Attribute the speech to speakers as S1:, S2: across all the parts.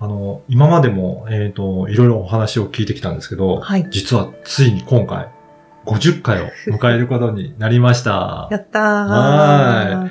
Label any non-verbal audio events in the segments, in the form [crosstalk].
S1: あの、今までも、えっ、と、いろいろお話を聞いてきたんですけど、
S2: はい。
S1: 実はついに今回、50回を迎えることになりました。[laughs]
S2: やったー。
S1: はい。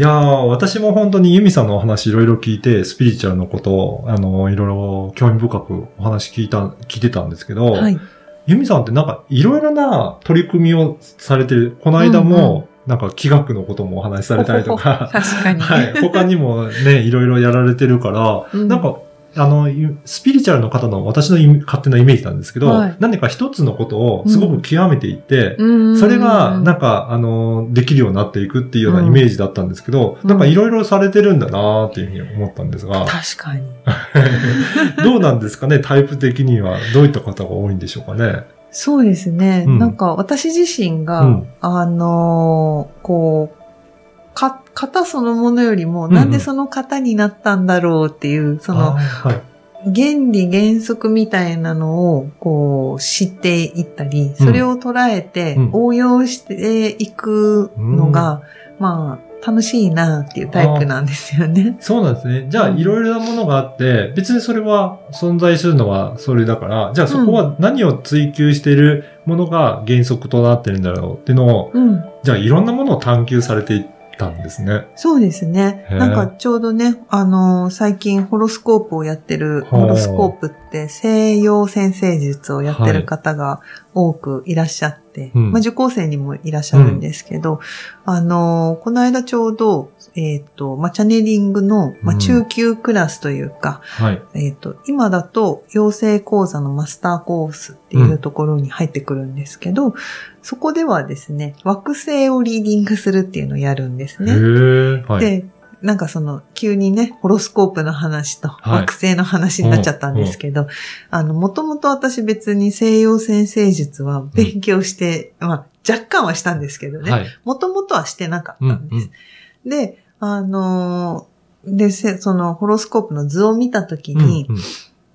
S1: やー、私も本当にユミさんのお話いろいろ聞いて、スピリチュアルのことを、あの、いろいろ興味深くお話聞いた、聞いてたんですけど、
S2: はい。
S1: ユミさんってなんかいろいろな取り組みをされてる。この間
S2: うん
S1: も、なんか気学のこともお話しされたりとか、
S2: 確かに、
S1: はい。他にもね、いろいろやられてるから、
S2: うん。
S1: なんか、あの、ゆスピリチュアルの方の私の勝手なイメージなんですけど、
S2: はい。
S1: 何か一つのことをすごく極めていって、
S2: うん。
S1: それが、なんか、あの、できるようになっていくっていうようなイメージだったんですけど、
S2: うん
S1: なんかいろいろされてるんだなーっていうふうに思ったんですが、[laughs]
S2: 確かに。[laughs]
S1: どうなんですかねタイプ的には。どういった方が多いんでしょうかね。
S2: そうですね。
S1: うん。
S2: なんか私自身が、
S1: うん。
S2: あのーこう、か、型そのものよりも、なんでその型になったんだろうっていう、その。原理原則みたいなのを、こう、知っていったり、それを捉えて
S1: うん
S2: 応用していくのが、まあ、楽しいなっていうタイプなんですよね。
S1: そうなんですね。じゃあ、
S2: うん
S1: いろいろなものがあって、別にそれは存在するのはそれだから、じゃあそこは何を追求しているものが原則となってるんだろうっていうのを、
S2: うん。
S1: じゃあいろんなものを探求されていったんですね。
S2: そうですね。なんかちょうどね、あのー最近ホロスコープをやってる、ホロスコープって西洋先生術をやってる方が多くいらっしゃって、
S1: うん。
S2: まあ受講生にもいらっしゃるんですけど、あのーこの間ちょうど、えっ、と、まあチャネリングの、まあ
S1: うん
S2: 中級クラスというか、
S1: はい。
S2: えっ、と、今だと養成講座のマスターコースっていうところに入ってくるんですけど、そこではですね、惑星をリーディングするっていうのをやるんです
S1: へ
S2: ね。
S1: ー。はい。
S2: で、なんかその、急にね、ホロスコープの話と
S1: はい
S2: 惑星の話になっちゃったんですけど、あの、もともと私別に西洋先生術は勉強して、まあ、若干はしたんですけどね、
S1: はい。
S2: もともとはしてなかったんです。
S1: うん
S2: で、あのーで、せそのホロスコープの図を見たとき
S1: うん
S2: に、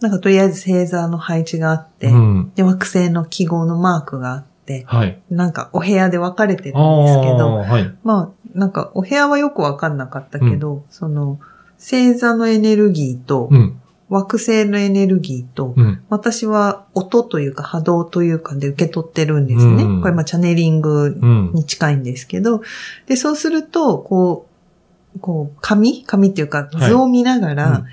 S2: なんかとりあえず星座の配置があって、
S1: うんうん
S2: で、惑星の記号のマークがあって、
S1: はい。
S2: なんかお部屋で分かれてる
S1: あ
S2: んですけど、
S1: あ、はい。
S2: まあ、なんか、お部屋はよくわかんなかったけど、その、星座のエネルギーと、
S1: うん。
S2: 惑星のエネルギーと、
S1: うん。
S2: 私は音というか波動というかで受け取ってるんですね。
S1: うん
S2: これまあチャネリング
S1: うん。
S2: に近いんですけど、で、そうすると、こう、こう、紙？紙っていうか
S1: はい
S2: 図を見ながら、
S1: うん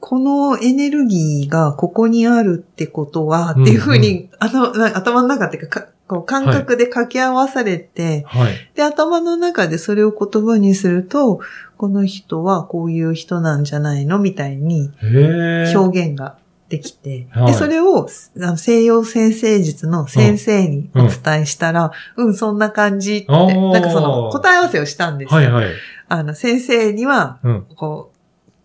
S2: このエネルギーがここにあるってことは、
S1: うん
S2: っていうふうに、あの、な頭の中っていうか、かこう感覚で掛け合わされて、
S1: はい。
S2: で、頭の中でそれを言葉にすると、この人はこういう人なんじゃないのみたいに。表現ができて、
S1: はい
S2: で、それを西洋先生術の先生にお伝えしたら、うん、そんな感じって、なんかその答え合わせをしたんですよ。
S1: はいはい。
S2: あの、先生には、
S1: うん。
S2: こ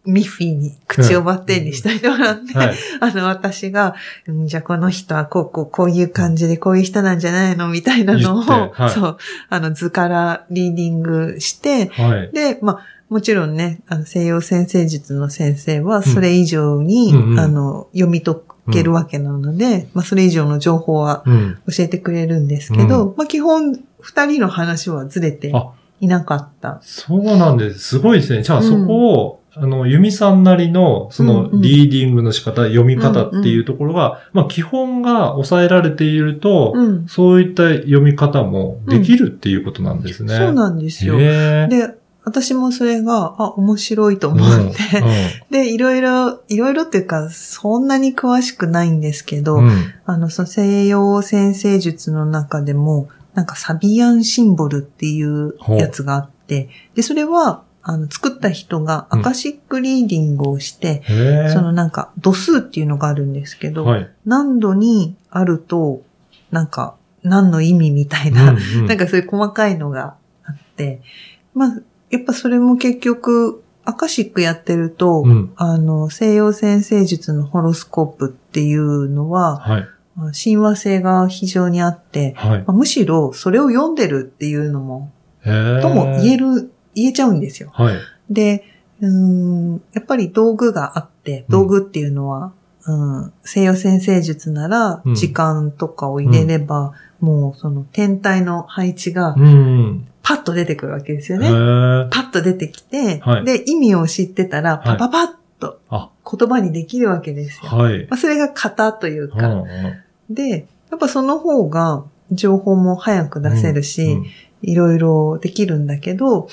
S2: う、ミッフィーに口をバッテンにしたいともらって、
S1: はい。[laughs]
S2: あの、私が、うんじゃあこの人はこう、こう、こういう感じでこういう人なんじゃないのみたいなのを、
S1: はい
S2: そう、あの、図からリーディングして、
S1: はい。
S2: で、まあ、もちろんね、あの西洋先生術の先生はそれ以上に、
S1: うんうん
S2: あの、読み解けるわけなので、まあ、それ以上の情報は
S1: うん。
S2: 教えてくれるんですけど、まあ、基本、二人の話はずれて
S1: あ
S2: いなかった。
S1: そうなんです。すごいですね。じゃあ
S2: うん
S1: そこを、あの、ユミさんなりの、その、
S2: うんうん
S1: リーディングの仕方、読み方っていうところが、まあ、基本が抑えられていると、
S2: うん。
S1: そういった読み方もできるっていうことなんですね。
S2: そうなんですよ。で、私もそれが、あ、面白いと思
S1: うん
S2: って、[laughs] で、いろいろ、いろいろっていうか、そんなに詳しくないんですけど、
S1: うん。
S2: あの、その西洋先生術の中でも、なんかサビアンシンボルっていうやつがあって、で、それは、あの、作った人がアカシックリーディングをして、
S1: へー。
S2: そのなんか度数っていうのがあるんですけど、
S1: はい。
S2: 何度にあると、なんか、何の意味みたいな、
S1: うんうん。[laughs]
S2: なんかそういう細かいのがあって、まあ、やっぱそれも結局、アカシックやってると、
S1: うん。
S2: あの、西洋先生術のホロスコープっていうのは、
S1: はい。
S2: まあ親和性が非常にあって、
S1: はい。
S2: まあむしろそれを読んでるっていうのも、とも言える、言えちゃうんですよ。
S1: はい。
S2: で、うーん、やっぱり道具があって、道具っていうのは、うん、西洋先生術なら
S1: うん、
S2: 時間とかを入れれば、もうその天体の配置が
S1: うん。
S2: パッと出てくるわけですよ
S1: へ
S2: ね。
S1: ー
S2: パッと出てきて、
S1: はい
S2: で、意味を知ってたら、
S1: はい
S2: パパパッと
S1: あ
S2: 言葉にできるわけですよ。
S1: はい。
S2: まあ、それが型という
S1: う
S2: か、
S1: ん
S2: で、やっぱその方が情報も早く出せるし、
S1: うん
S2: いろいろできるんだけど、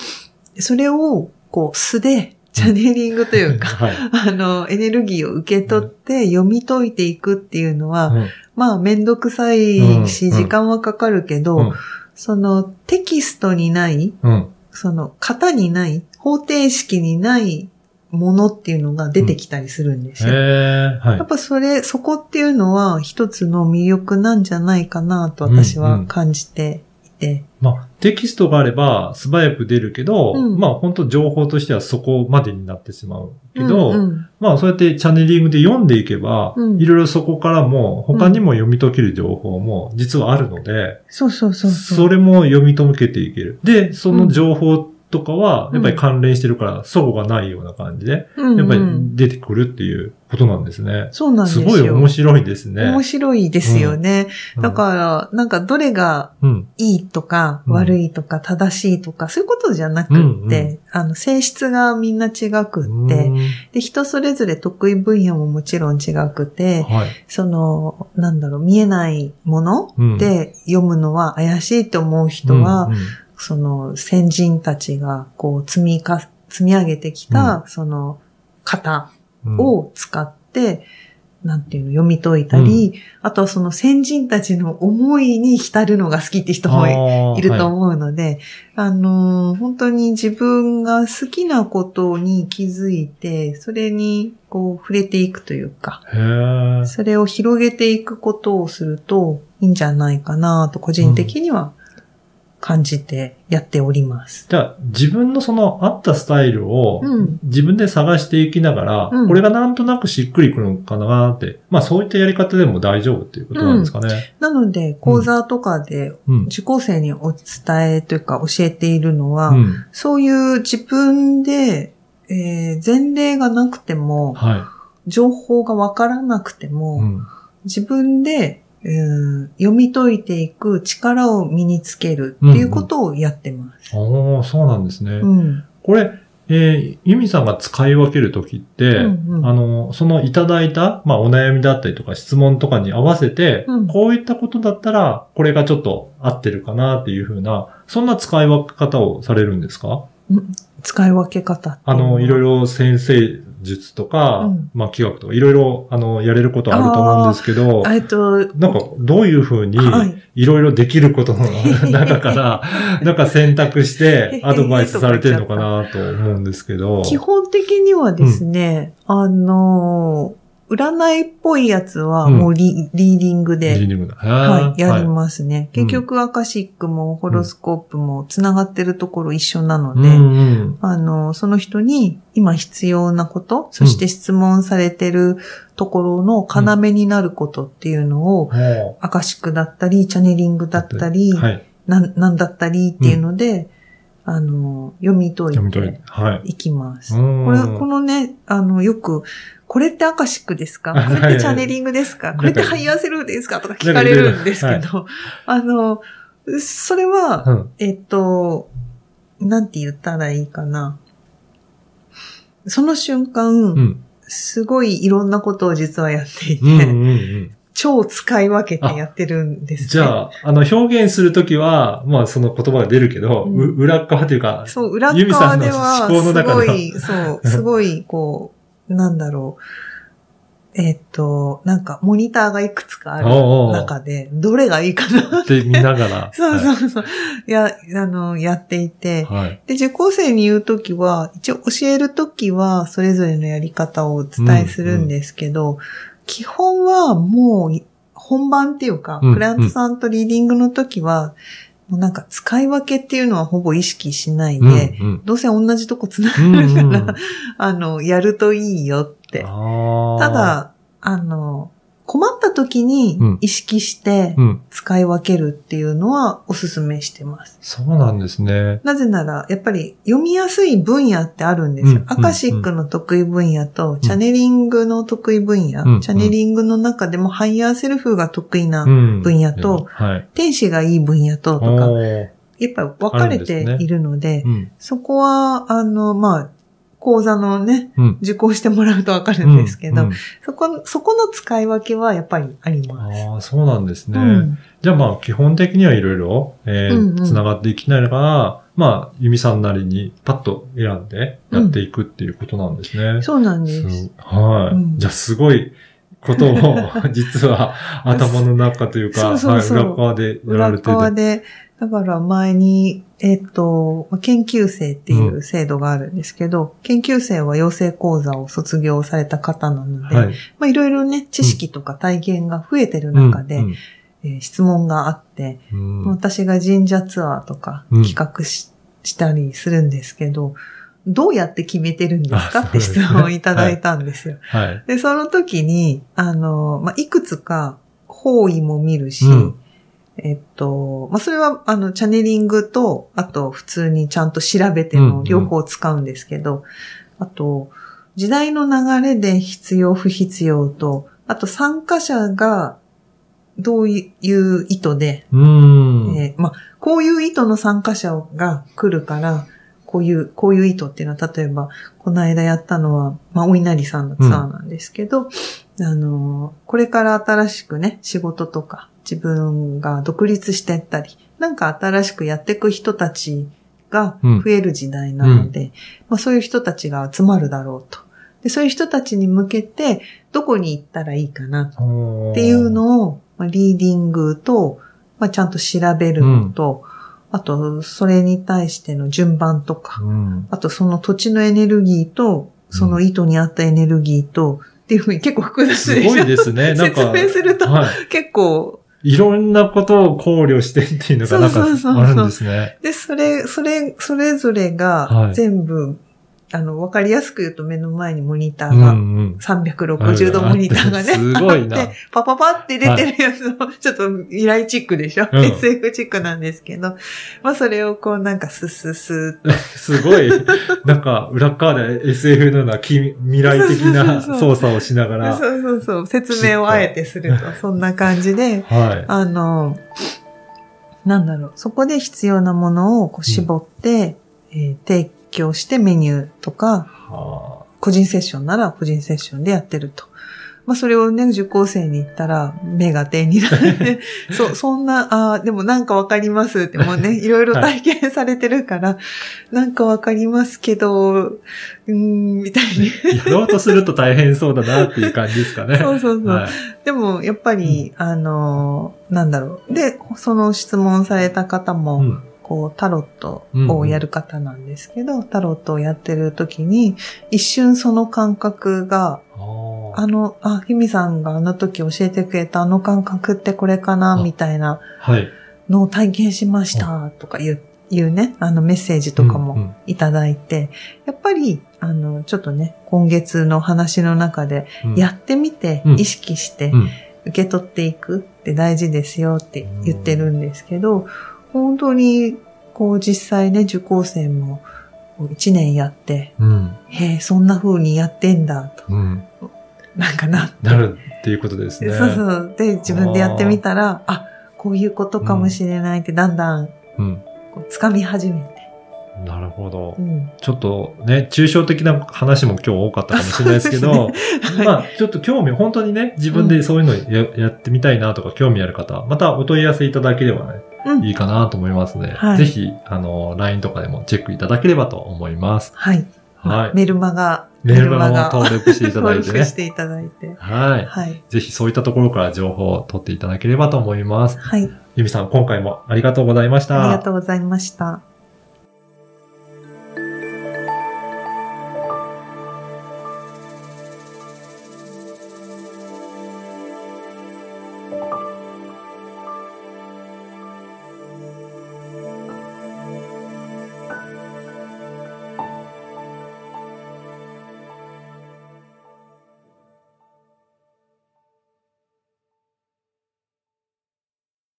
S2: それをこう素でチャネリングというか、
S1: はい。[laughs]
S2: あの、エネルギーを受け取って読み解いていくっていうのは、
S1: うん。
S2: まあめんどくさいし、
S1: うん。
S2: 時間はかかるけど、
S1: うん。
S2: そのテキストにない、
S1: うん。
S2: その型にない、方程式にないものっていうのが出てきたりするんです
S1: へ
S2: よ。
S1: え、はい
S2: やっ。ぱそれ、そこっていうのは一つの魅力なんじゃないかなと私は感じていて。
S1: まあ、テキストがあれば素早く出るけど、
S2: うん
S1: まあ本当情報としてはそこまでになってしまうけど、
S2: うんうん
S1: まあそうやってチャネリングで読んでいけば、
S2: うん
S1: いろいろそこからも他にも読み解ける情報も実はあるので、
S2: そうそうそうそう。
S1: それも読み解けていける。で、その情報とかはやっぱり関連してるから、そこがないような感じで、やっぱり出てくるっていうことなんですね。
S2: そうなんですすよ。
S1: ごい面白いですね。
S2: 面白いですよね。
S1: うん
S2: だから、なんかどれが
S1: うん。
S2: いいとか、
S1: うん
S2: 悪いとか、正しいとか、そういうことじゃなくって、
S1: うんうん
S2: あの、性質がみんな違くって、
S1: うん
S2: で、人それぞれ得意分野ももちろん違くて、
S1: はい。
S2: その、なんだろう、見えないもの
S1: うん
S2: で読むのは怪しいと思う人は、
S1: うんうん
S2: その先人たちがこう積みか、積み上げてきた、その型
S1: うん。
S2: を使って、なんていうの、読み解いたり、あとはその先人たちの思いに浸るのが好きって人もいると
S1: は
S2: 思うので、あのー本当に自分が好きなことに気づいて、それにこう触れていくというか。それを広げていくことをするといいんじゃないかなと個人的には感じてやっております。
S1: じゃあ、自分のその合ったスタイルを
S2: うん
S1: 自分で探していきながら、
S2: うん
S1: これがなんとなくしっくりくるのかなって、まあそういったやり方でも大丈夫っていうことなんですかね。
S2: なので、講座とかで
S1: うん。
S2: 受講生にお伝えというか教えているのは、
S1: うん。
S2: そういう自分で、えー前例がなくても、
S1: は
S2: 情報がわからなくて
S1: い。
S2: も、
S1: うん。
S2: 自分で、えー読み解いていく力を身につけるっていうことをやってます。
S1: おー、そうなんですね。
S2: うん。
S1: これ、えー、ユミさんが使い分けるときって、
S2: うんうん
S1: あの、そのいただいた、まあ、お悩みだったりとか質問とかに合わせて、
S2: うん
S1: こういったことだったら、これがちょっと合ってるかなっていうふうな、そんな使い分け方をされるんですか？
S2: 使い分け方
S1: あの、いろい
S2: ろ。
S1: ろ先生術とか、
S2: うん。
S1: まあ、企画とか、いろいろ、あの、やれることあると思うんですけど、
S2: えっと、
S1: なんか、どういうふうに、
S2: はい。
S1: いろいろできることの中から、[laughs] なんか選択して [laughs] アドバイスされてるのかなと思うんですけど。
S2: 基本的にはですね、あの、占いっぽいやつはもうリ,、リーディングで、
S1: リーディングだ。
S2: はい、やり
S1: す。
S2: ますね。
S1: うん
S2: 結局、アカシックもホロスコープも繋がってるところ一緒なの
S1: うん
S2: で、
S1: うん
S2: あの、その人に今必要なこと、そして質問されてるところの要になることっていうのを、
S1: も
S2: アカシックだったり、チャネリングだったり。なんなんだったりっていうので、あの、読み解いて。
S1: はい。
S2: いきます。
S1: うん
S2: これ、このね、あの、よく、これってアカシックですか？
S1: はい
S2: これってチャネリングですか？これってハイヤーセルフですか？とか聞かれるんですけど、あの、それは、
S1: うん。
S2: えっと、なんて言ったらいいかな？その瞬間、
S1: うん。
S2: すごいいろんなことを実はやっていて、
S1: うんうんうん。
S2: 超使い分けてやってるんです、ね。
S1: じゃあ、あの、表現するときは、まあ、その言葉が出るけど、
S2: うん
S1: う裏側というか、
S2: そう、裏側では、すごい、そう、すごい、こう、なんだろう。えっと、なんか、モニターがいくつかある中で、どれがいいかな。
S1: って見ながら [laughs]
S2: そうそうそう。いや、あの、やっていて。
S1: はい。はい。
S2: で、受講生に言うときは、一応教えるときは、それぞれのやり方をお伝えするんですけど、基本はもう、本番っていうか、
S1: うん
S2: クライアントさんとリーディングのときは、もうなんか使い分けっていうのはほぼ意識しないで、
S1: うん
S2: どうせ同じとこ繋
S1: うん。
S2: がるから、
S1: うんうん
S2: あの、やるといいよって。た、だ、あの、困った時に
S1: うん
S2: 意識して
S1: うん。
S2: 使い分けるっていうのはお勧めしてます。
S1: そうなんですね。
S2: なぜなら、やっぱり読みやすい分野ってあるんですよ。
S1: うん
S2: アカシックの得意分野と、チャネリングの得意分野、
S1: うん
S2: チャネリングの中でもハイヤーセルフが得意な
S1: うん
S2: 分野と、
S1: はい。
S2: 天使がいい分野ととか、やっぱり分かれているので、
S1: うん。
S2: そこは、あの、まあ、講座のね、
S1: うん。
S2: 受講してもらうと分かるんですけど、
S1: うんうん
S2: そこ、そこの使い分けはやっぱりあります。
S1: ああ、そうなんですね。
S2: うん
S1: じゃあまあ、基本的にはいろいろ、えー
S2: うんうん
S1: つながっていきながら、まあ、ユミさんなりにパッと選んでやっていくっていうことなんですね。
S2: そうなんです。
S1: すはい、
S2: うん
S1: じゃあ、すごいことを、[laughs] 実は頭の中というか、
S2: そうそうそう
S1: はい、裏側でやら
S2: 裏
S1: れてて。
S2: 側で、だから前に、えっ、と、まあ研究生っていう制度があるんですけど、研究生は養成講座を卒業された方なので、
S1: はい。
S2: まあいろいろね、知識とか体験が増えてる中で、
S1: うん。
S2: えー質問があって、
S1: うん。
S2: 私が神社ツアーとか
S1: うん。
S2: 企画し,、したりするんですけど、どうやって決めてるんですか
S1: あ
S2: って質問をいただいたんですよ。
S1: はい。
S2: で、その時に、あの、まあ、いくつか方位も見るし、
S1: うん
S2: えっと、まあ、それは、あの、チャネリングと、あと、普通にちゃんと調べて
S1: うんうん
S2: の両方使うんですけど、あと、時代の流れで必要不必要と、あと参加者がどういう意図で、
S1: うん。
S2: えーまあ、こういう意図の参加者が来るから、こういう、こういう意図っていうのは、例えば、この間やったのは、まあ、お稲荷さんのツアーなんですけど、あのー、これから新しくね、仕事とか、自分が独立していったり、なんか新しくやっていく人たちが増える時代なので、まあ、そういう人たちが集まるだろうと。で、そういう人たちに向けて、どこに行ったらいいかな
S1: っ
S2: っていうのを、まあ、リーディングと、まあ、ちゃんと調べるのと、あと、それに対しての順番とか、
S1: うん。
S2: あとその土地のエネルギーと、その意図に合ったエネルギーと、っていうふうに結構複雑
S1: す
S2: でしょ
S1: ごいですね。なんか。
S2: 説明すると
S1: はい。
S2: 結構、
S1: いろんなことを考慮してっていうのがなんか
S2: そうそうそうそう
S1: あるんですね。
S2: で、それ、それ、それぞれ
S1: はい
S2: が全部、あの、わかりやすく言うと目の前にモニタ
S1: うん
S2: ーが、
S1: うん。
S2: 360度モニターがね、[laughs]
S1: すごいな。
S2: パパパって出てるやつを、ちょっと依頼チックでしょ、
S1: うん
S2: ?SF チックなんですけど、まあそれをこうなんかスッスッスーっと。[laughs]
S1: すごい、なんか裏側で SF のようなき未来的な操作をしながら。
S2: そうそうそう、説明をあえてすると、そんな感じで、
S1: はい。
S2: あの、なんだろう、そこで必要なものをこう絞って、えー提供してメニューとか、
S1: は
S2: 個人セッションなら個人セッションでやってると。まあそれをね、受講生に言ったら目が点になって、[laughs] そ、そんな、ああ、でもなんかわかりますって、もうね、いろいろ体験されてるから、なんかわかりますけど、うーん、みたいに。
S1: あやろうとすると大変そうだなっていう感じですかね。[laughs]
S2: そうそうそう
S1: はい。
S2: でも、やっぱり、あの、なんだろう。で、その質問された方も、
S1: うん
S2: こう、タロットをやる方なんですけど、タロットをやってる時に、一瞬その感覚が、
S1: あ
S2: あの、あ、ひみさんがあの時教えてくれたあの感覚ってこれかな、
S1: あ
S2: みたいな
S1: はい。
S2: のを体験しました、とかいう、いうね、あのメッセージとかも
S1: うんうん。
S2: いただいて、やっぱり、あの、ちょっとね、今月の話の中で、
S1: うん。
S2: やってみて
S1: う、ん。
S2: 意識して
S1: う、ん。
S2: 受け取っていくって大事ですよって言ってるんですけど、本当に、こう実際ね、受講生も1年やって、
S1: うん。
S2: へえ、そんな風にやってんだと、
S1: うん。
S2: なんかな。
S1: なるっていうことですね。
S2: そうそう。で、自分でやってみたら、あこういうことかもしれないってだんだん
S1: うん。
S2: 掴み始めて。
S1: なるほど
S2: う。ん。
S1: ちょっとね、抽象的な話も今日多かったかもしれないですけど、
S2: はい
S1: まあ、ちょっと興味、本当にね、自分でそういうのや,、やってみたいなとか興味ある方、またお問い合わせいただければね、
S2: うん
S1: いいかなと思いますので、
S2: はい
S1: ぜひ、あの、LINE とかでもチェックいただければと思います。
S2: はい。
S1: はい。
S2: メルマガ、
S1: メルマガも登録していただいてね
S2: 登録し。ていただいて。
S1: はい。
S2: はい。
S1: ぜひそういったところから情報を取っていただければと思います。
S2: はい。
S1: ゆみさん、今回もありがとうございました。
S2: ありがとうございました。